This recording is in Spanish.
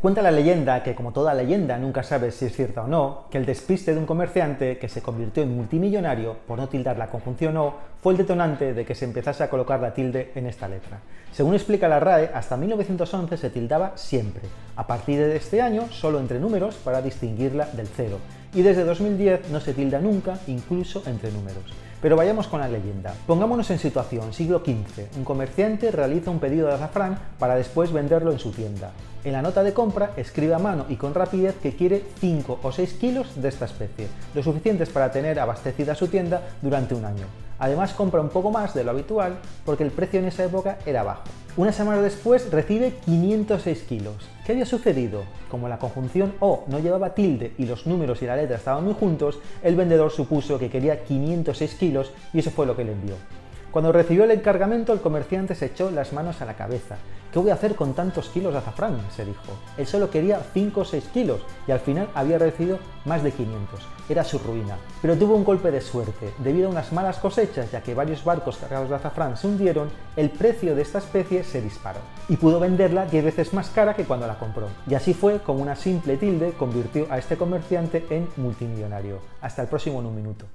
Cuenta la leyenda, que como toda leyenda nunca sabes si es cierta o no, que el despiste de un comerciante que se convirtió en multimillonario, por no tildar la conjunción O, fue el detonante de que se empezase a colocar la tilde en esta letra. Según explica la RAE, hasta 1911 se tildaba siempre. A partir de este año, solo entre números para distinguirla del cero. Y desde 2010 no se tilda nunca, incluso entre números. Pero vayamos con la leyenda. Pongámonos en situación, siglo XV. Un comerciante realiza un pedido de azafrán para después venderlo en su tienda. En la nota de compra escribe a mano y con rapidez que quiere 5 o 6 kilos de esta especie, lo suficientes para tener abastecida su tienda durante un año. Además compra un poco más de lo habitual porque el precio en esa época era bajo. Una semana después recibe 506 kilos. ¿Qué había sucedido? Como la conjunción O no llevaba tilde y los números y la letra estaban muy juntos, el vendedor supuso que quería 506 kilos y eso fue lo que le envió. Cuando recibió el encargamento, el comerciante se echó las manos a la cabeza. ¿Qué voy a hacer con tantos kilos de azafrán? se dijo. Él solo quería 5 o 6 kilos y al final había recibido más de 500. Era su ruina. Pero tuvo un golpe de suerte. Debido a unas malas cosechas, ya que varios barcos cargados de azafrán se hundieron, el precio de esta especie se disparó. Y pudo venderla 10 veces más cara que cuando la compró. Y así fue como una simple tilde convirtió a este comerciante en multimillonario. Hasta el próximo en un minuto.